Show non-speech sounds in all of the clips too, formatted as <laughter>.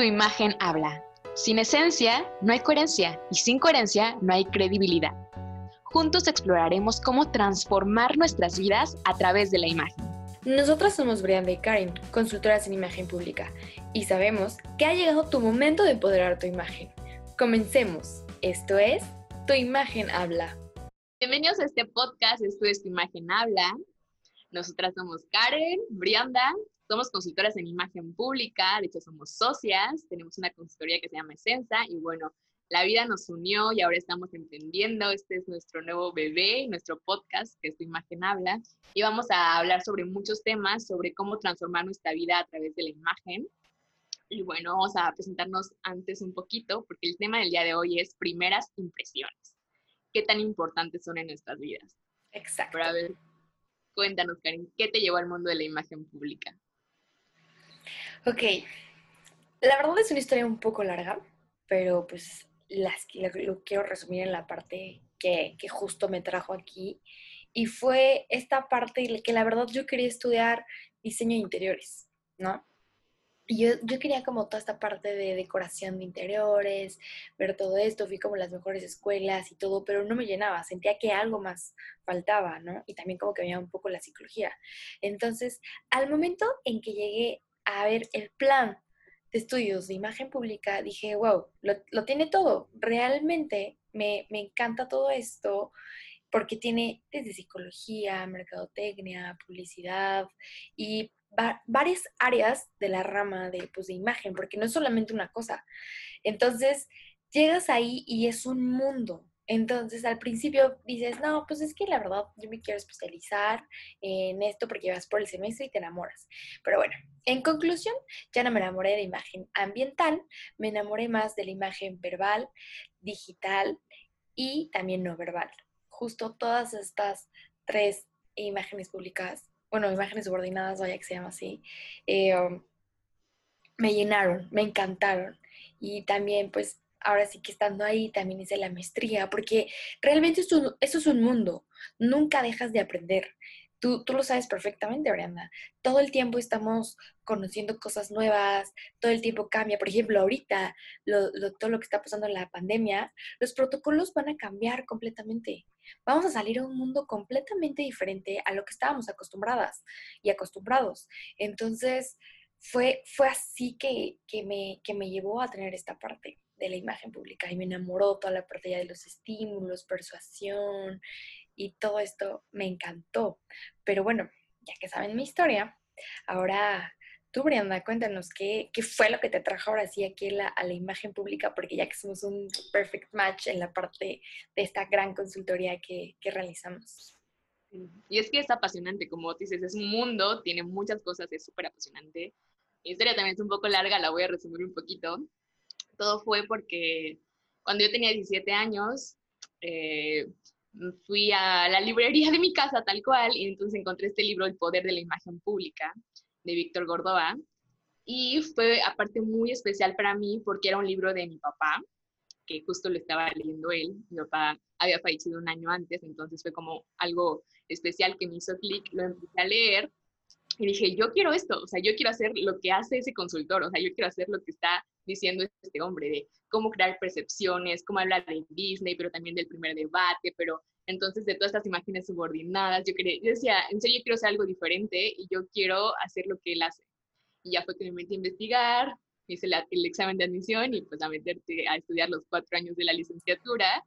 Tu imagen habla. Sin esencia no hay coherencia y sin coherencia no hay credibilidad. Juntos exploraremos cómo transformar nuestras vidas a través de la imagen. Nosotras somos Brianda y Karen, consultoras en imagen pública, y sabemos que ha llegado tu momento de empoderar tu imagen. Comencemos. Esto es Tu imagen habla. Bienvenidos a este podcast, esto es Tu imagen habla. Nosotras somos Karen, Brianda somos consultoras en imagen pública, de hecho somos socias, tenemos una consultoría que se llama Esenza y bueno, la vida nos unió y ahora estamos entendiendo, este es nuestro nuevo bebé, nuestro podcast que es Tu Imagen Habla y vamos a hablar sobre muchos temas, sobre cómo transformar nuestra vida a través de la imagen. Y bueno, vamos a presentarnos antes un poquito porque el tema del día de hoy es primeras impresiones. ¿Qué tan importantes son en nuestras vidas? Exacto. Pero a ver, cuéntanos, Karin, ¿qué te llevó al mundo de la imagen pública? Ok, la verdad es una historia un poco larga, pero pues las, lo, quiero resumir en la parte que, justo me trajo aquí. Y fue esta parte que la verdad yo quería estudiar diseño de interiores, ¿no? Y yo, quería como toda esta parte de decoración de interiores, ver todo esto, fui como las mejores escuelas y todo, pero no me llenaba, sentía que algo más faltaba, ¿no? Y también como que veía un poco la psicología. Entonces, al momento en que llegué a ver el plan de estudios de imagen pública, dije, wow, lo, tiene todo. Realmente me, encanta todo esto porque tiene desde psicología, mercadotecnia, publicidad y varias áreas de la rama de, pues, de imagen, porque no es solamente una cosa. Entonces, llegas ahí y es un mundo, entonces al principio dices, no, pues es que la verdad yo me quiero especializar en esto porque vas por el semestre y te enamoras. Pero bueno, en conclusión, ya no me enamoré de imagen ambiental, me enamoré más de la imagen verbal, digital y también no verbal. Justo todas estas tres imágenes públicas, bueno, imágenes subordinadas, vaya que se llama así, eh, um, me llenaron, me encantaron. Y también pues ahora sí que estando ahí también hice la maestría, porque realmente esto, es un mundo, nunca dejas de aprender. Tú, tú, lo sabes perfectamente, Brianda. Todo el tiempo estamos conociendo cosas nuevas, todo el tiempo cambia. Por ejemplo, ahorita, todo lo que está pasando en la pandemia, los protocolos van a cambiar completamente. Vamos a salir a un mundo completamente diferente a lo que estábamos acostumbradas y acostumbrados. Entonces, fue, fue así que, que, me, que me llevó a tener esta parte de la imagen pública y me enamoró toda la parte de los estímulos, persuasión y todo esto me encantó. Pero bueno, ya que saben mi historia, ahora tú, Brianda, cuéntanos qué, qué fue lo que te trajo ahora sí aquí a la, imagen pública, porque ya que somos un perfect match en la parte de esta gran consultoría que, que realizamos. Y es que es apasionante, como dices, es un mundo, tiene muchas cosas, es súper apasionante. Mi historia también es un poco larga, la voy a resumir un poquito todo fue porque cuando yo tenía 17 años, eh, fui a la librería de mi casa tal cual y entonces encontré este libro, El Poder de la Imagen Pública, de Víctor Gordoa. Y fue aparte muy especial para mí porque era un libro de mi papá, que justo lo estaba leyendo él. Mi papá había fallecido un año antes, entonces fue como algo especial que me hizo clic. Lo empecé a leer y dije, yo quiero esto, o sea, yo quiero hacer lo que hace ese consultor, o sea, yo quiero hacer lo que está diciendo este hombre, de cómo crear percepciones, cómo hablar de Disney, pero también del primer debate, pero entonces de todas estas imágenes subordinadas, yo, quería, yo decía, en serio, yo quiero hacer algo diferente y yo quiero hacer lo que él hace. Y ya fue que me metí a investigar, hice el examen de admisión y pues a meterte a estudiar los cuatro años de la licenciatura.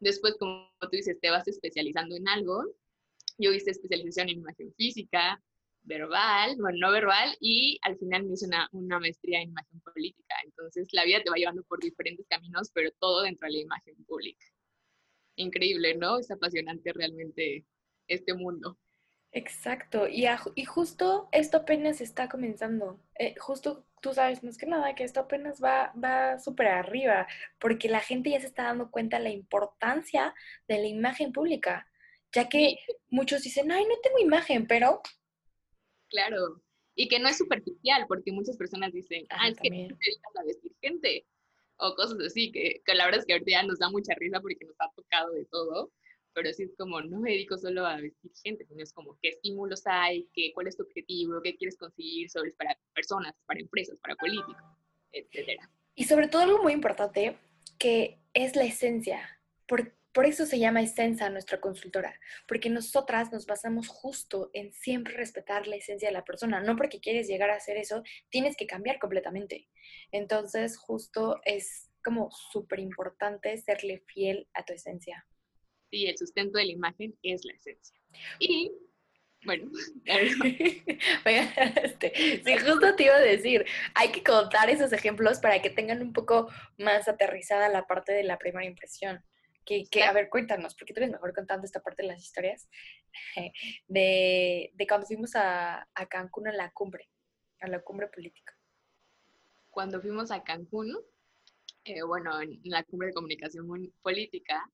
Después, como tú dices, te vas especializando en algo. Yo hice especialización en imagen física, verbal, bueno, no verbal, y al final me hice una, una, maestría en imagen política. Entonces, la vida te va llevando por diferentes caminos, pero todo dentro de la imagen pública. Increíble, ¿no? Es apasionante realmente este mundo. Exacto, y, y justo esto apenas está comenzando. Eh, justo tú sabes más que nada que esto apenas va, va súper arriba, porque la gente ya se está dando cuenta de la importancia de la imagen pública, ya que muchos dicen, ay, no tengo imagen, pero Claro. Y que no es superficial, porque muchas personas dicen, ah, es que te dedicas a vestir gente, o cosas así, que, que, la verdad es que ahorita ya nos da mucha risa porque nos ha tocado de todo, pero sí es como, no me dedico solo a vestir gente, sino es como, ¿qué estímulos hay? Qué, ¿Cuál es tu objetivo? ¿Qué quieres conseguir? Sobre para personas, para empresas, para políticos. etcétera. Y sobre todo algo muy importante, que es la esencia. Por, por eso se llama esencia nuestra consultora, porque nosotras nos basamos justo en siempre respetar la esencia de la persona. No porque quieres llegar a hacer eso, tienes que cambiar completamente. Entonces, justo es como súper importante serle fiel a tu esencia. Sí, el sustento de la imagen es la esencia. Y bueno, <laughs> este, sí, justo te iba a decir, hay que contar esos ejemplos para que tengan un poco más aterrizada la parte de la primera impresión. Que, a ver, cuéntanos, porque tú eres mejor contando esta parte de las historias, <laughs> de, de cuando fuimos a, a Cancún a la cumbre, a la cumbre política. Cuando fuimos a Cancún, eh, bueno, en la cumbre de comunicación política,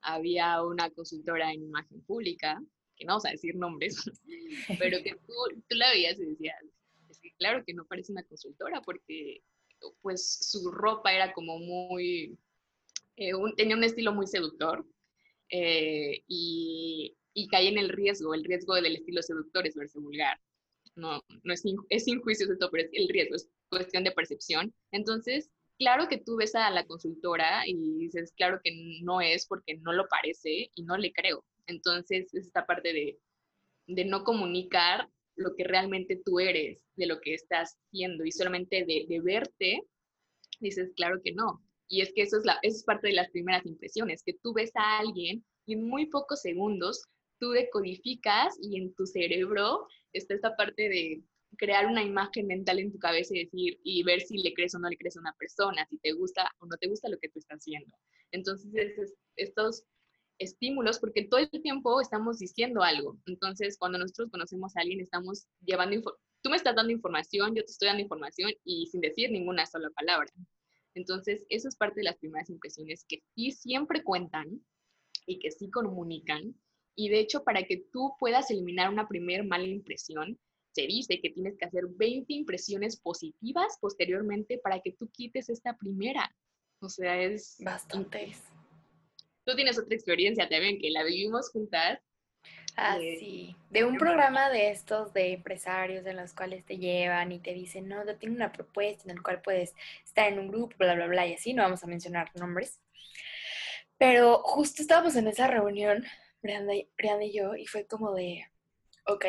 había una consultora en imagen pública, que no vamos a decir nombres, <laughs> pero que tú, tú la veías y decías, es que claro que no parece una consultora porque pues su ropa era como muy, eh, tenía un estilo muy seductor eh, y, y caía en el riesgo, el riesgo del estilo seductor es verse vulgar. No, no es, es sin juicios esto, pero es el riesgo, es cuestión de percepción. Entonces, claro que tú ves a la consultora y dices, claro que no es porque no lo parece y no le creo. Entonces, es esta parte de, de no comunicar lo que realmente tú eres, de lo que estás haciendo y solamente de, de, verte, dices, claro que no. Y es que eso es, eso es parte de las primeras impresiones, que tú ves a alguien y en muy pocos segundos tú decodificas y en tu cerebro está esta parte de crear una imagen mental en tu cabeza y decir, y ver si le crees o no le crees a una persona, si te gusta o no te gusta lo que tú estás haciendo. Entonces, estos estímulos, porque todo el tiempo estamos diciendo algo. Entonces, cuando nosotros conocemos a alguien, estamos llevando, tú me estás dando información, yo te estoy dando información y sin decir ninguna sola palabra. Entonces, eso es parte de las primeras impresiones que sí siempre cuentan y que sí comunican. Y de hecho, para que tú puedas eliminar una primera mala impresión, se dice que tienes que hacer 20 impresiones positivas posteriormente para que tú quites esta primera. O sea, es... Bastantes. Tú tienes otra experiencia también, que la vivimos juntas. Ah, sí. De un programa de estos de empresarios en los cuales te llevan y te dicen, no, yo tengo una propuesta en el cual puedes estar en un grupo, bla, bla, bla, y así, no vamos a mencionar nombres. Pero justo estábamos en esa reunión, Brianda y yo, y fue como de, ok,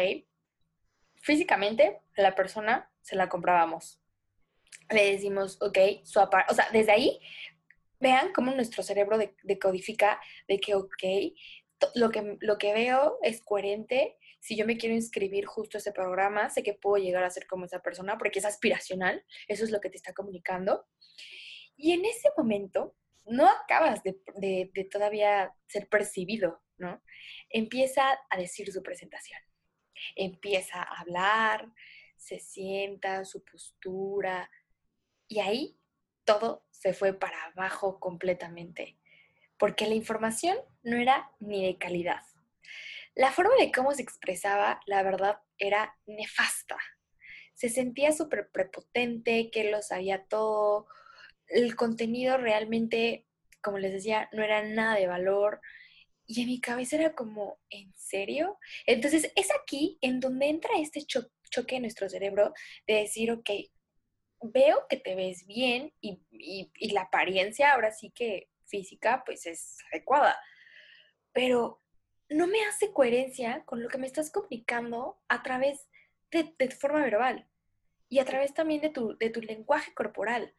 físicamente la persona se la comprábamos. Le decimos, ok, su o sea, desde ahí, vean cómo nuestro cerebro decodifica de que, ok, lo que, lo que veo es coherente. Si yo me quiero inscribir justo a ese programa, sé que puedo llegar a ser como esa persona porque es aspiracional. Eso es lo que te está comunicando. Y en ese momento, no acabas de, de todavía ser percibido, ¿no? Empieza a decir su presentación empieza a hablar, se sienta, su postura, y ahí todo se fue para abajo completamente, porque la información no era ni de calidad. La forma de cómo se expresaba, la verdad, era nefasta. Se sentía súper prepotente, que lo sabía todo. El contenido realmente, como les decía, no era nada de valor. Y en mi cabeza era como, ¿en serio? Entonces es aquí en donde entra este choque en nuestro cerebro de decir, ok, veo que te ves bien y, y la apariencia ahora sí que física pues es adecuada, pero no me hace coherencia con lo que me estás comunicando a través de, de forma verbal y a través también de tu, de tu lenguaje corporal.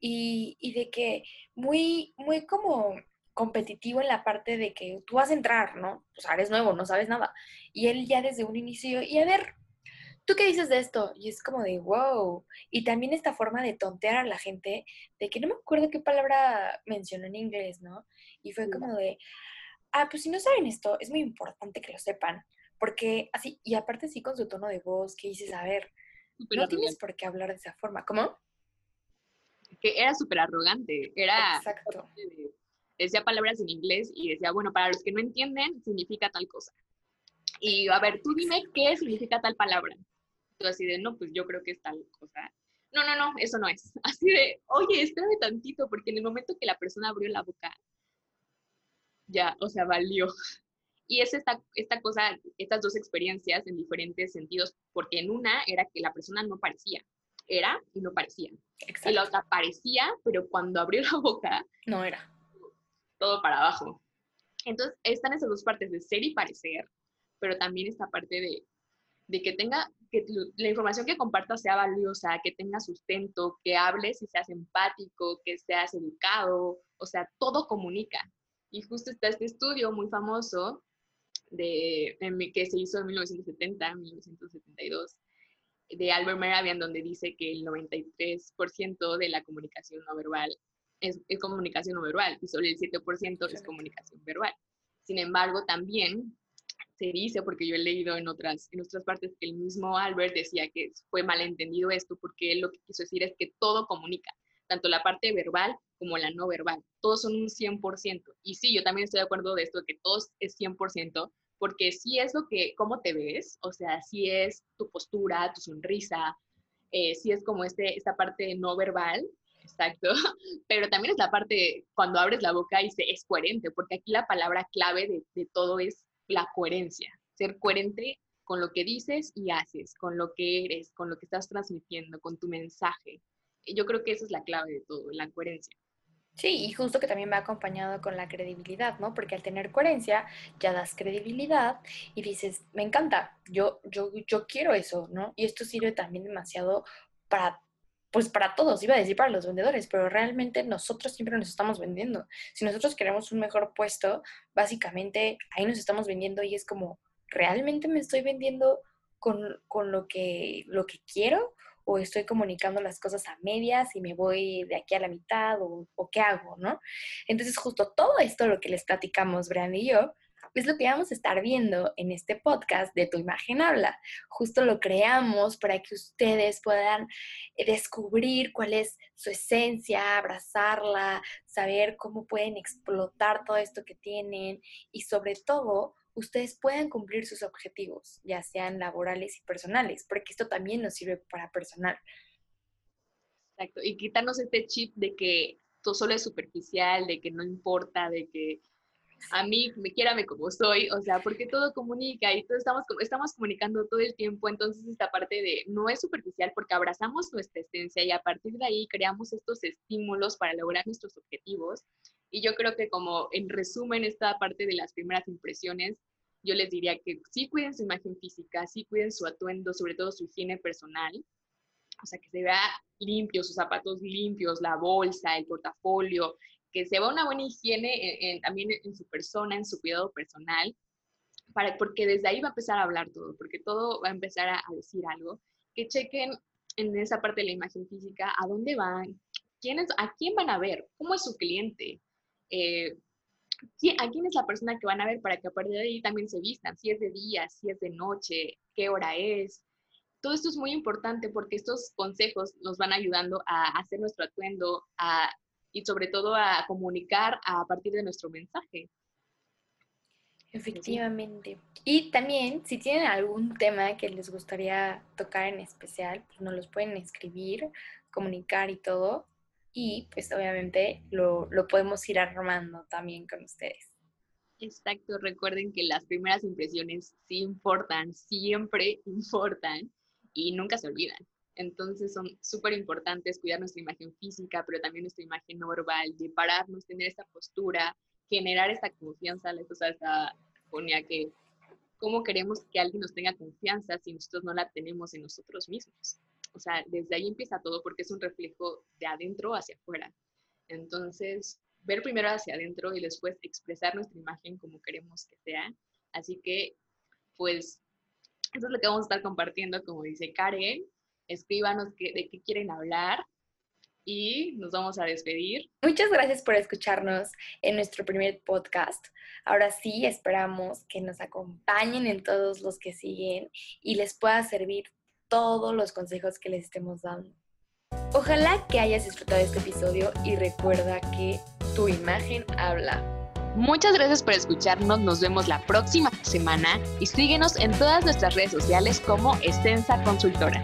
Y, y, de que muy, muy como competitivo en la parte de que tú vas a entrar, ¿no? O sea, eres nuevo, no sabes nada. Y él ya desde un inicio, y a ver, ¿tú qué dices de esto? Y es como de, wow. Y también esta forma de tontear a la gente, de que no me acuerdo qué palabra mencionó en inglés, ¿no? Y fue como de, ah, pues si no saben esto, es muy importante que lo sepan. Porque así, y aparte sí con su tono de voz, que dices, a ver, no tienes por qué hablar de esa forma. ¿Cómo? Que era súper arrogante, era... Exacto <laughs> decía palabras en inglés y decía, bueno, para los que no entienden, significa tal cosa. Y a ver, tú dime qué significa tal palabra. Así de, no, pues yo creo que es tal cosa. No, no, no, eso no es. <laughs> Así de, oye, espérame tantito, porque en el momento que la persona abrió la boca, ya, o sea, valió. Y es esta, esta cosa, estas dos experiencias en diferentes sentidos, porque en una era que la persona no parecía, era y no parecía. Y la otra parecía, pero cuando abrió la boca... No era. Todo para abajo. Entonces, están esas dos partes de ser y parecer, pero también esta parte de, de que tenga, que la información que compartas sea valiosa, que tenga sustento, que hables y seas empático, que seas educado, o sea, todo comunica. Y justo está este estudio muy famoso de, que se hizo en 1970, 1972, de Albert Meravian, donde dice que el 93% de la comunicación no verbal es, comunicación no verbal y solo el 7% es comunicación verbal. Sin embargo, también se dice, porque yo he leído en otras, en otras partes, que el mismo Albert decía que fue malentendido esto, porque él lo que quiso decir es que todo comunica, tanto la parte verbal como la no verbal. Todos son un 100%. Y sí, yo también estoy de acuerdo de esto, que todos es 100%, porque sí es lo que, cómo te ves, o sea, sí es tu postura, tu sonrisa, eh, sí es como este, esta parte no verbal, exacto, <laughs> pero también es la parte cuando abres la boca y se, es coherente, porque aquí la palabra clave de, de todo es la coherencia, ser coherente con lo que dices y haces, con lo que eres, con lo que estás transmitiendo, con tu mensaje. Yo creo que esa es la clave de todo, la coherencia. Sí, y justo que también va acompañado con la credibilidad, ¿no? Porque al tener coherencia ya das credibilidad y dices, me encanta, yo, yo, yo quiero eso, ¿no? Y esto sirve también demasiado para, pues para todos, iba a decir para los vendedores, pero realmente nosotros siempre nos estamos vendiendo. Si nosotros queremos un mejor puesto, básicamente ahí nos estamos vendiendo y es como, ¿realmente me estoy vendiendo con, con lo, que, lo que quiero? o estoy comunicando las cosas a medias y me voy de aquí a la mitad o, qué hago, ¿no? Entonces justo todo esto, lo que les platicamos, Brian y yo, es lo que vamos a estar viendo en este podcast de Tu Imagen Habla. Justo lo creamos para que ustedes puedan descubrir cuál es su esencia, abrazarla, saber cómo pueden explotar todo esto que tienen y sobre todo ustedes puedan cumplir sus objetivos, ya sean laborales y personales, porque esto también nos sirve para personal. Exacto, y quitarnos este chip de que todo solo es superficial, de que no importa, de que a mí me quiérame como soy, o sea, porque todo comunica y todos estamos, estamos comunicando todo el tiempo, entonces esta parte de no es superficial porque abrazamos nuestra esencia y a partir de ahí creamos estos estímulos para lograr nuestros objetivos. Y yo creo que como en resumen esta parte de las primeras impresiones, yo les diría que sí cuiden su imagen física, sí cuiden su atuendo, sobre todo su higiene personal, o sea, que se vea limpio, sus zapatos limpios, la bolsa, el portafolio, que se vea una buena higiene también en su persona, en su cuidado personal, para, porque desde ahí va a empezar a hablar todo, porque todo va a empezar a, decir algo, que chequen en esa parte de la imagen física a dónde van, quién a quién van a ver, cómo es su cliente, eh, a quién es la persona que van a ver para que a partir de ahí también se vistan, si es de día, si es de noche, qué hora es. Todo esto es muy importante porque estos consejos nos van ayudando a hacer nuestro atuendo y sobre todo a comunicar a partir de nuestro mensaje. Efectivamente. Y también, si tienen algún tema que les gustaría tocar en especial, pues nos los pueden escribir, comunicar y todo y pues obviamente lo, podemos ir armando también con ustedes. Exacto, recuerden que las primeras impresiones sí importan, siempre <laughs> importan y nunca se olvidan. Entonces son súper importantes cuidar nuestra imagen física, pero también nuestra imagen no verbal, de pararnos, tener esta postura, generar esta confianza. La cosa ponía que cómo queremos que alguien nos tenga confianza si nosotros no la tenemos en nosotros mismos. O sea, desde ahí empieza todo porque es un reflejo de adentro hacia afuera. Entonces, ver primero hacia adentro y después expresar nuestra imagen como queremos que sea. Así que, pues, eso es lo que vamos a estar compartiendo, como dice Karen. Escríbanos de qué quieren hablar y nos vamos a despedir. Muchas gracias por escucharnos en nuestro primer podcast. Ahora sí, esperamos que nos acompañen en todos los que siguen y les pueda servir todos los consejos que les estemos dando. Ojalá que hayas disfrutado este episodio y recuerda que tu imagen habla. Muchas gracias por escucharnos, nos vemos la próxima semana y síguenos en todas nuestras redes sociales como Extensa Consultora.